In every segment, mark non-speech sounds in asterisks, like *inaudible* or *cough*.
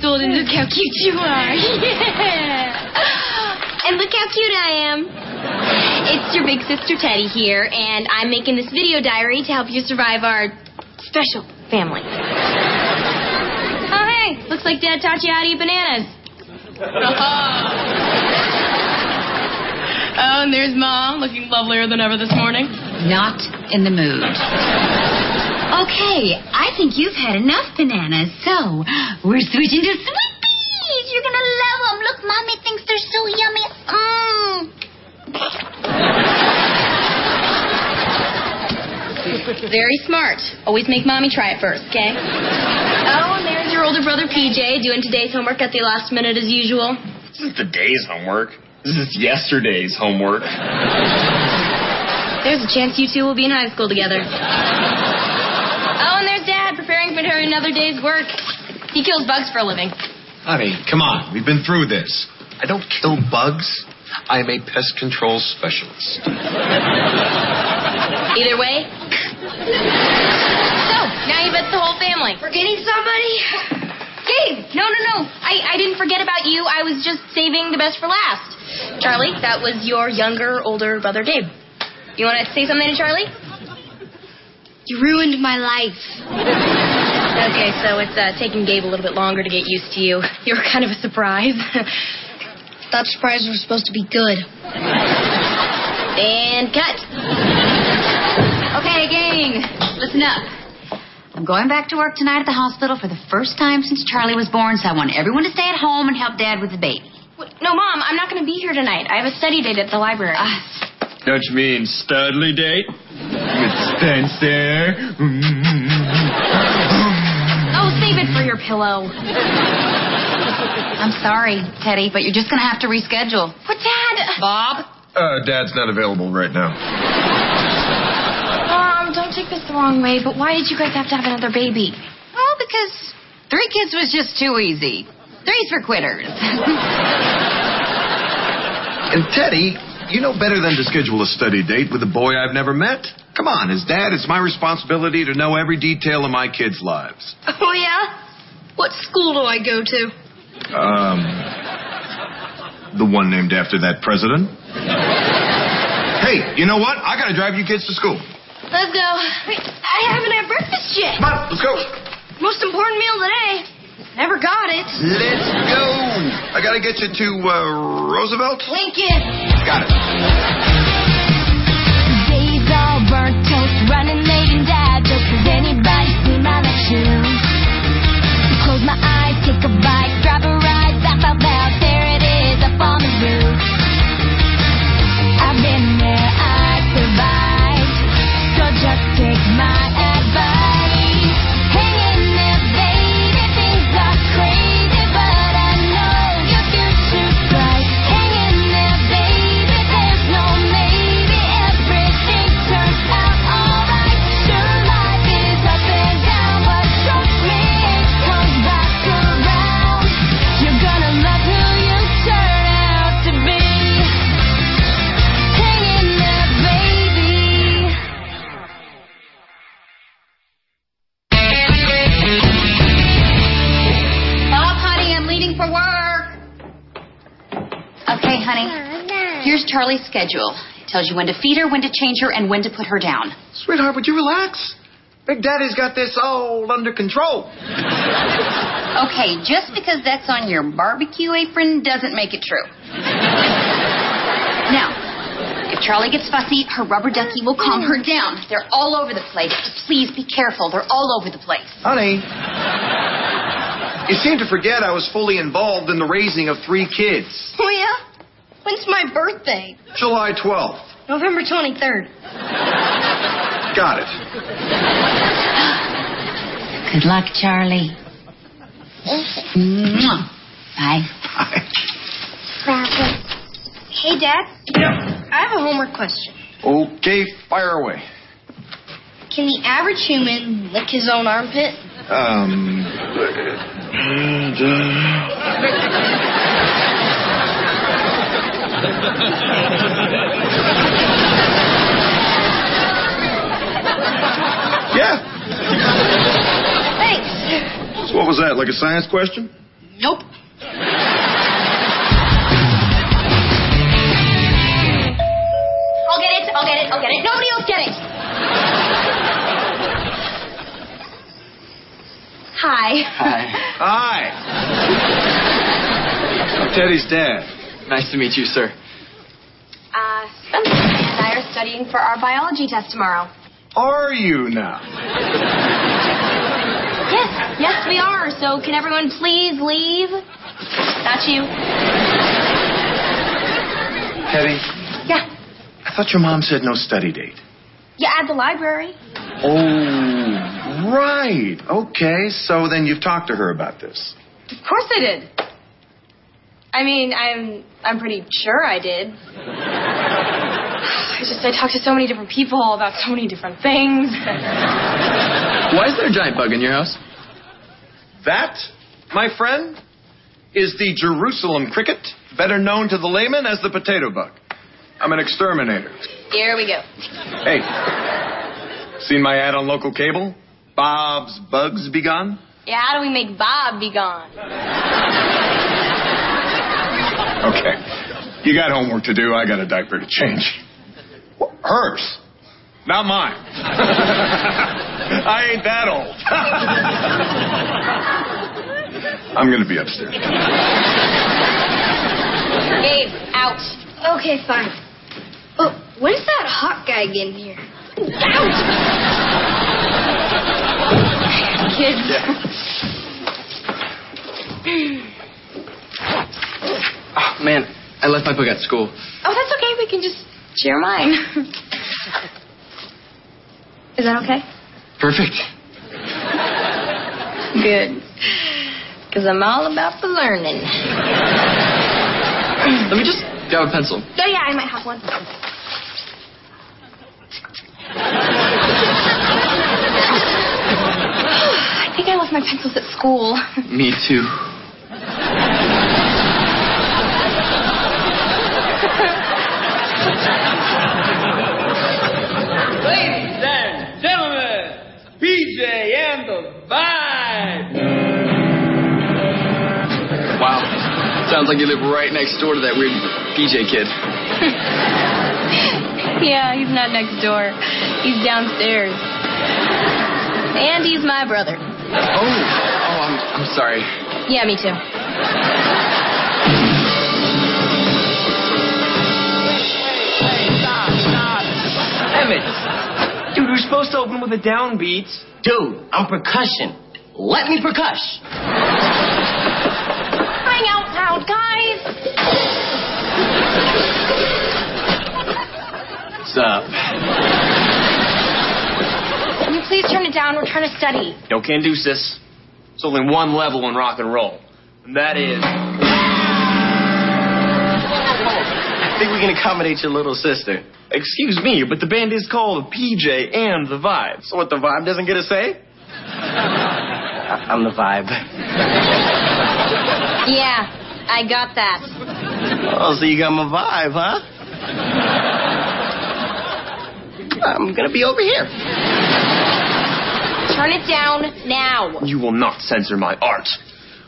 old, and look how cute you are. Yeah. And look how cute I am. It's your big sister Teddy here, and I'm making this video diary to help you survive our special family. Oh, hey, looks like Dad taught you how to eat bananas. *laughs* oh, and there's Mom, looking lovelier than ever this morning. Not in the mood. Okay, I think you've had enough bananas, so we're switching to sweet peas. You're gonna love them. Look, Mommy thinks they're so yummy. Mmm. Very smart. Always make Mommy try it first, okay? Oh, and there's your older brother PJ doing today's homework at the last minute as usual. This is today's homework. This is yesterday's homework. There's a chance you two will be in high school together. And there's Dad preparing for another day's work. He kills bugs for a living. Honey, come on. We've been through this. I don't kill bugs. I'm a pest control specialist. Either way. So, now you've met the whole family. Forgetting somebody? Gabe! No, no, no. I, I didn't forget about you. I was just saving the best for last. Charlie, that was your younger, older brother, Gabe. You want to say something to Charlie? You ruined my life. Okay, so it's uh, taking Gabe a little bit longer to get used to you. *laughs* You're kind of a surprise. *laughs* Thought surprises were supposed to be good. And cut. Okay, gang, listen up. I'm going back to work tonight at the hospital for the first time since Charlie was born, so I want everyone to stay at home and help Dad with the baby. No, Mom, I'm not going to be here tonight. I have a study date at the library. Uh, Don't you mean Studley date? With *laughs* Spencer? save it for your pillow. I'm sorry, Teddy, but you're just going to have to reschedule. But, Dad. Bob? Uh, Dad's not available right now. Mom, don't take this the wrong way, but why did you guys have to have another baby? Well, because three kids was just too easy. Three's for quitters. *laughs* And Teddy, you know better than to schedule a study date with a boy I've never met. Come on, as dad, it's my responsibility to know every detail of my kids' lives. Oh, yeah? What school do I go to? Um, the one named after that president. Hey, you know what? I gotta drive you kids to school. Let's go. Wait, I haven't had breakfast yet. Come on, let's go. Most important meal today. Never got it. Let's go. I gotta get you to uh, Roosevelt. Lincoln. Got it. Days all burnt toast, running late and dad Charlie's schedule. It tells you when to feed her, when to change her, and when to put her down. Sweetheart, would you relax? Big Daddy's got this all under control. Okay, just because that's on your barbecue apron doesn't make it true. Now, if Charlie gets fussy, her rubber ducky will calm her down. They're all over the place. Just please be careful. They're all over the place. Honey, you seem to forget I was fully involved in the raising of three kids. Yeah? When's my birthday? July 12th. November 23rd. Got it. Good luck, Charlie. Mwah. Bye. Hey, Dad. You know, I have a homework question. Okay, fire away. Can the average human lick his own armpit? Um. *laughs* *laughs* Yeah. Thanks. So what was that? Like a science question? Nope. I'll get it. I'll get it. I'll get it. Nobody else get it. Hi. Hi. Hi. *laughs* Teddy's dad. Nice to meet you, sir. Uh, Spencer and I are studying for our biology test tomorrow. Are you now? Yes, yes, we are. So can everyone please leave? Not you. Teddy, Yeah. I thought your mom said no study date. Yeah, at the library. Oh, right. Okay, so then you've talked to her about this. Of course I did. I mean, I'm I'm pretty sure I did. I just I talked to so many different people about so many different things. Why is there a giant bug in your house? That, my friend, is the Jerusalem cricket, better known to the layman as the potato bug. I'm an exterminator. Here we go. Hey, seen my ad on local cable? Bob's Bugs Be Gone? Yeah, how do we make Bob be gone? *laughs* Okay. You got homework to do. I got a diaper to change. Wh- Hers. Not mine. *laughs* I ain't that old. *laughs* I'm going to be upstairs. Gabe, out. Okay, fine. Oh, when is that hot guy getting here? Out. Kids. *sighs* Oh, man, I left my book at school. Oh, that's okay. We can just share mine. Is that okay? Perfect. Good. Because I'm all about the learning. Let me just grab a pencil. Oh, yeah, I might have one. I think I left my pencils at school. Me too. Sounds like you live right next door to that weird PJ kid. *laughs* yeah, he's not next door. He's downstairs. And he's my brother. Oh, oh, I'm, I'm sorry. Yeah, me too. Emmett. Dude, we're supposed to open with a downbeat. Dude, I'm percussion. Let me percuss. What's up? Can you please turn it down? We're trying to study. No can do, sis. There's only one level in rock and roll, and that is. I think we can accommodate your little sister. Excuse me, but the band is called PJ and the Vibe. So what, the vibe doesn't get a say? I- I'm the vibe. Yeah, I got that. Oh, so you got my vibe, huh? I'm gonna be over here. Turn it down now. You will not censor my art.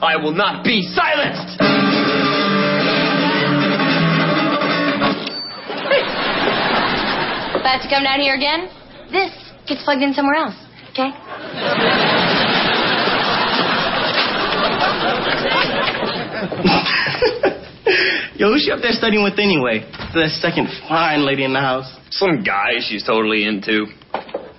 I will not be silenced. About to come down here again? This gets plugged in somewhere else. Okay? *laughs* *laughs* Yo, who's she up there studying with anyway? The second fine lady in the house. Some guy she's totally into.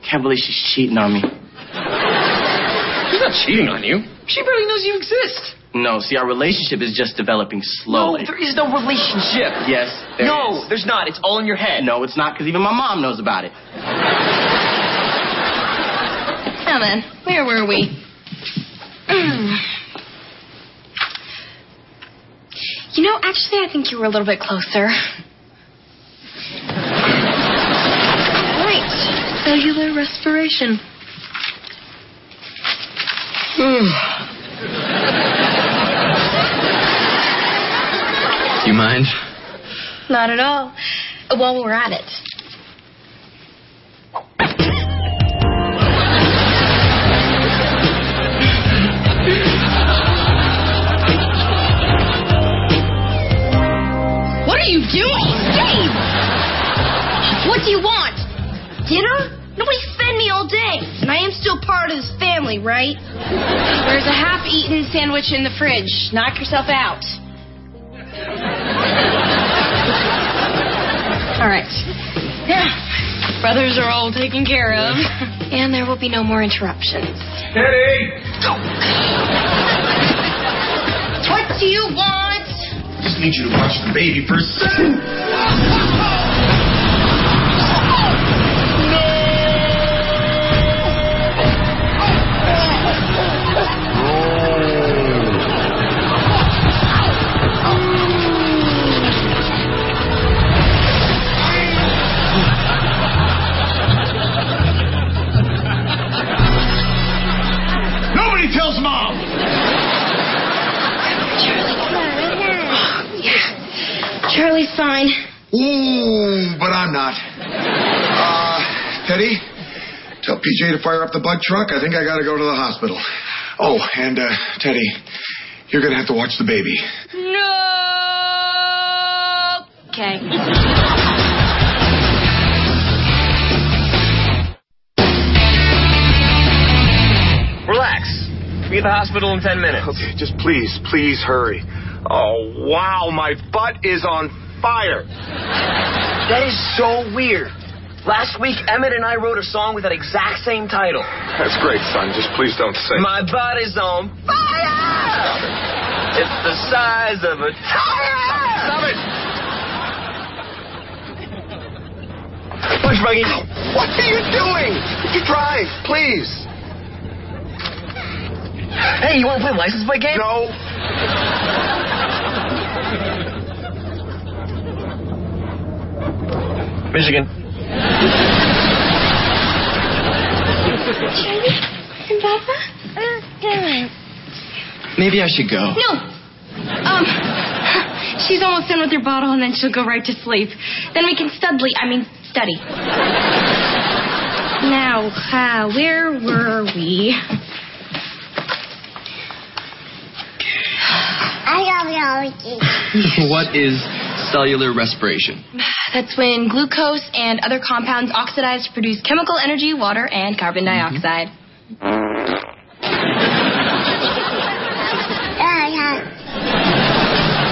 Can't believe she's cheating on me. She's not cheating on you. She barely knows you exist. No, see, our relationship is just developing slowly. No, there is no relationship. Yes, there no, is. there's not. It's all in your head. No, it's not, because even my mom knows about it. Now then, where were we? *clears throat* you know, actually, I think you were a little bit closer. Right. Cellular respiration. *sighs* You mind? Not at all. While we're at it. There's a half-eaten sandwich in the fridge. Knock yourself out. All right. Yeah. Brothers are all taken care of, and there will be no more interruptions. Teddy! What do you want? I Just need you to watch the baby for a second. Tell to fire up the bug truck. I think I gotta go to the hospital. Oh, and, uh, Teddy, you're gonna have to watch the baby. No. Okay. Relax. Be at the hospital in 10 minutes. Okay, just please, please hurry. Oh, wow, my butt is on fire. That is so weird. Last week, Emmett and I wrote a song with that exact same title. That's great, son. Just please don't sing. My body's on fire! It's the size of a tire! Stop it! Push buggy. What are you doing? You drive, please. Hey, you want to play license plate game? No. Michigan. And Papa? Maybe I should go. No. Um, she's almost done with her bottle, and then she'll go right to sleep. Then we can studly, I mean, study. Now, uh, where were we? I love *laughs* you. What is cellular respiration? That's when glucose and other compounds oxidize to produce chemical energy, water, and carbon mm-hmm. dioxide.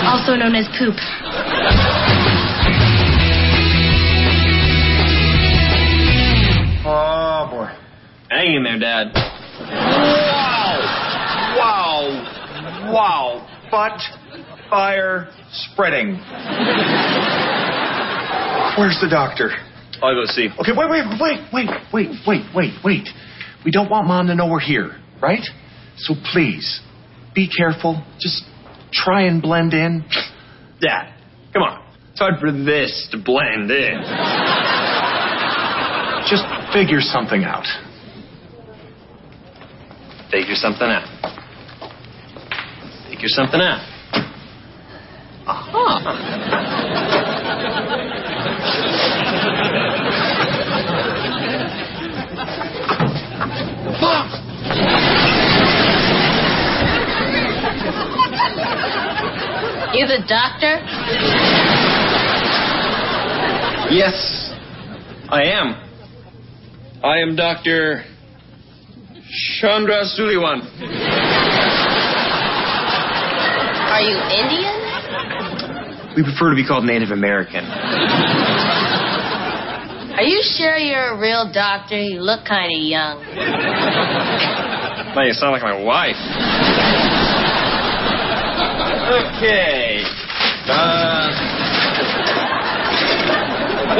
Also known as poop. Oh, boy. Hang in there, Dad. Wow. Wow. Butt fire spreading. Where's the doctor? I'll go see. Okay, wait, wait, wait, wait, wait, wait, wait, wait. We don't want mom to know we're here, right? So please, be careful. Just try and blend in. Dad, come on. It's hard for this to blend in. Just figure something out. Figure something out. Figure something out. Uh-huh. You the doctor? Yes, I am. I am Dr. Chandra Suliwan. Are you Indian? We prefer to be called Native American. Are you sure you're a real doctor? You look kind of young. Now you sound like my wife. Okay. Uh,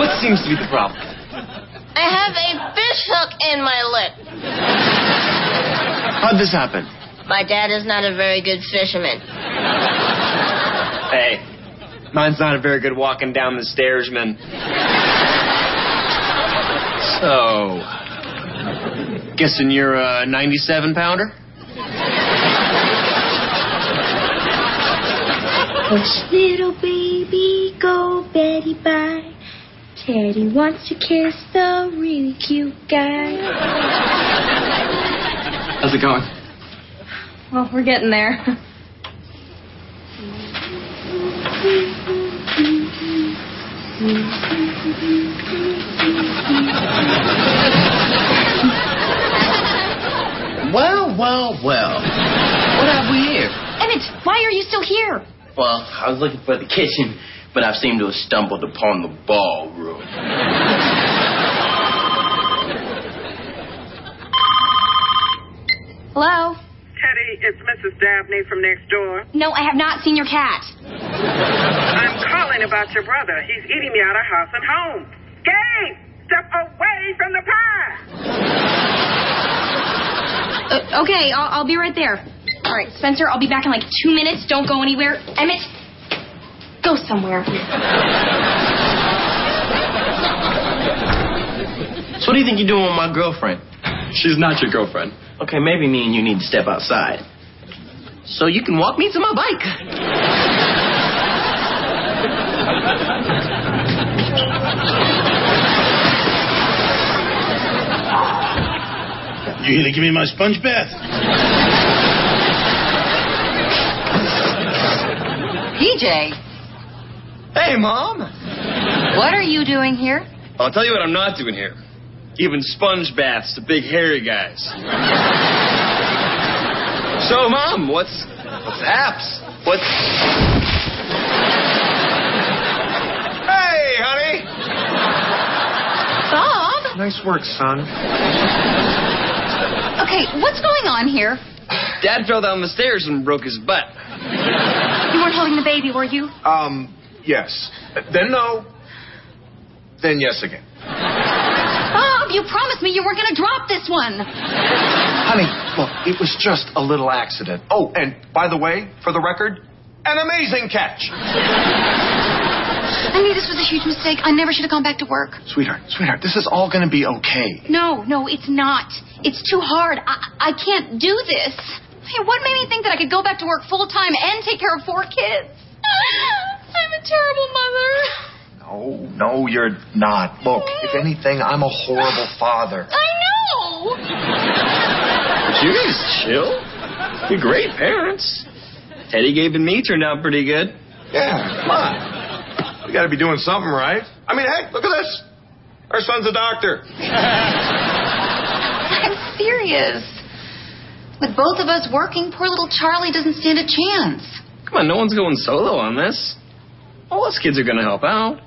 what seems to be the problem? I have a fish hook in my lip. How'd this happen? My dad is not a very good fisherman. Hey, mine's not a very good walking down the stairs, man. So, guessing you're a 97 pounder? Hush, little baby, go Betty bye. Teddy wants to kiss the really cute guy. How's it going? Well, we're getting there. Well, well. Well. What have we here? Emmett, why are you still here? Well, I was looking for the kitchen, but I seem to have stumbled upon the ballroom. Hello? Teddy, it's Mrs. Dabney from next door. No, I have not seen your cat. I'm calling about your brother. He's eating me out of house and home. Gabe, step away from the pie. Uh, okay, I'll, I'll be right there. All right, Spencer, I'll be back in like two minutes. Don't go anywhere. Emmett, go somewhere. So what do you think you're doing with my girlfriend? She's not your girlfriend. Okay, maybe me and you need to step outside. So you can walk me to my bike. You here to give me my sponge bath? PJ, Hey, Mom. what are you doing here? I'll tell you what I'm not doing here. Giving sponge baths to big hairy guys. So, Mom, what's what's apps? What's Hey, honey. Bob? Nice work, son. Okay, what's going on here? Dad fell down the stairs and broke his butt. You weren't holding the baby, were you? Um, yes. Then no. Then yes again. You promised me you weren't going to drop this one. Honey, look, it was just a little accident. Oh, and by the way, for the record, an amazing catch. I knew this was a huge mistake. I never should have gone back to work. Sweetheart, sweetheart, this is all going to be okay. No, no, it's not. It's too hard. I, I can't do this. Hey, what made me think that I could go back to work full time and take care of four kids? *gasps* I'm a terrible mother. No, no, you're not. Look, if anything, I'm a horrible father. I know. But you guys chill. You're great parents. Teddy, Gabe, and me turned out pretty good. Yeah, come on. We got to be doing something right. I mean, hey, look at this. Our son's a doctor. I'm serious. With both of us working, poor little Charlie doesn't stand a chance. Come on, no one's going solo on this. All us kids are going to help out.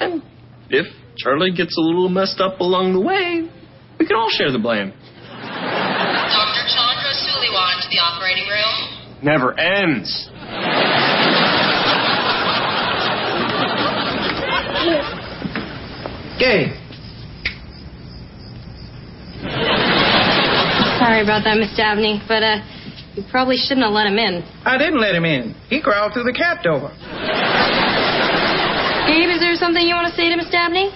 And if Charlie gets a little messed up along the way, we can all share the blame. Dr. Chandra Suliwan to the operating room. Never ends. Gabe. Sorry about that, Miss Dabney, but uh, you probably shouldn't have let him in. I didn't let him in. He crawled through the cat door. Gabe, is there something you want to say to Miss Dabney?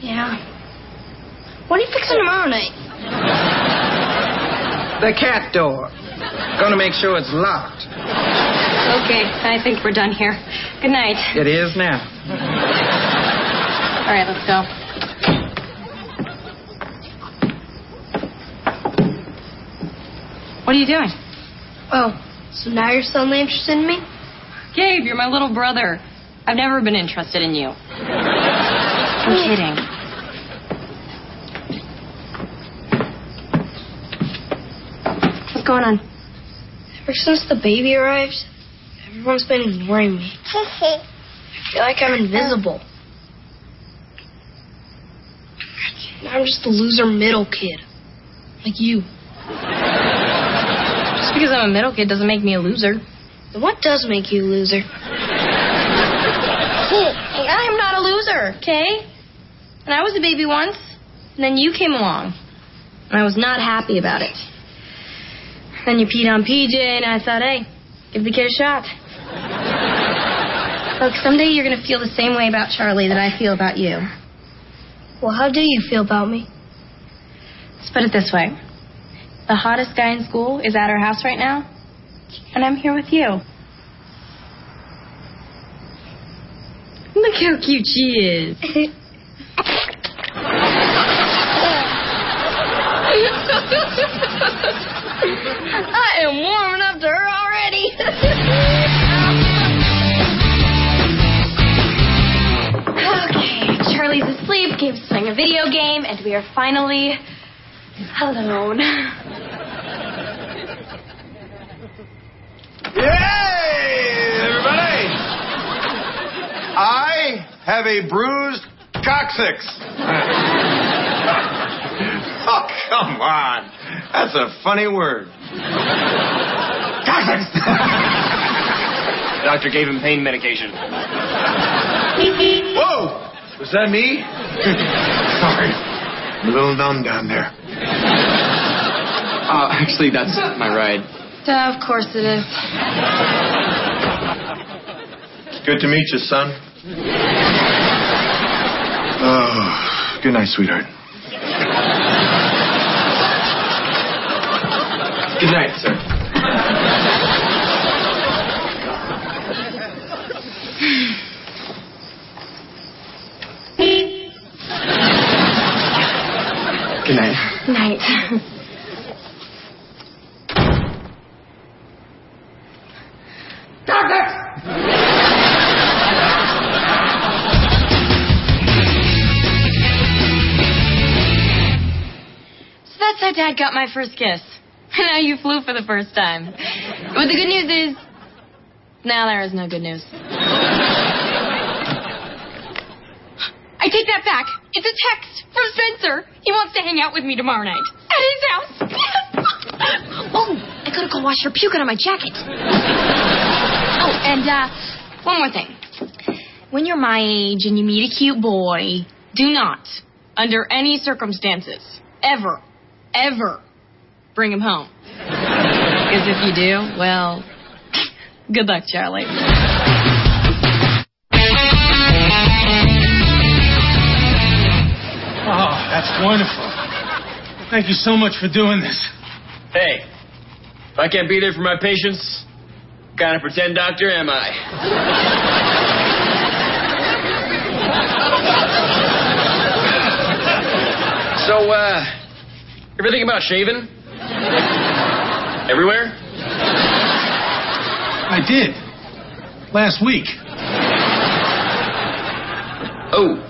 Yeah. What are you fixing tomorrow night? The cat door. Gonna make sure it's locked. Okay, I think we're done here. Good night. It is now. All right, let's go. What are you doing? Oh, so now you're suddenly interested in me? Gabe, you're my little brother. I've never been interested in you. I'm kidding. What's going on? Ever since the baby arrived, everyone's been ignoring me. *laughs* I feel like I'm invisible. I'm just a loser middle kid. Like you. Just because I'm a middle kid doesn't make me a loser. Then what does make you a loser? *laughs* I'm not a loser, okay? And I was a baby once, and then you came along. And I was not happy about it. Then you peed on PJ, and I thought, hey, give the kid a shot. *laughs* Look, someday you're going to feel the same way about Charlie that I feel about you. Well, how do you feel about me? Let's put it this way the hottest guy in school is at our house right now, and I'm here with you. Look how cute she is. *laughs* I am warming up to her already. okay, Charlie's asleep, Gabe's playing a video game, and we are finally alone. Yeah! I have a bruised coccyx. *laughs* oh, come on. That's a funny word. Coccyx! *laughs* Doctor gave him pain medication. Whoa! Was that me? *laughs* Sorry. I'm a little numb down there. Uh, actually, that's my ride. of course it is. Good to meet you, son. Oh, good night, sweetheart. Good night, sir. Good night. Night. How Dad got my first kiss. And *laughs* now you flew for the first time. But the good news is, now there is no good news. I take that back. It's a text from Spencer. He wants to hang out with me tomorrow night at his house. *laughs* Oh, I gotta go wash your puke out of my jacket. Oh, and uh, one more thing. When you're my age and you meet a cute boy, do not, under any circumstances, ever, ever bring him home. Because if you do, well, good luck, Charlie. Oh, that's wonderful. Thank you so much for doing this. Hey, if I can't be there for my patients, what kind of pretend doctor am I? *laughs* so, uh, Ever think about shaving? Everywhere? I did. Last week. Oh,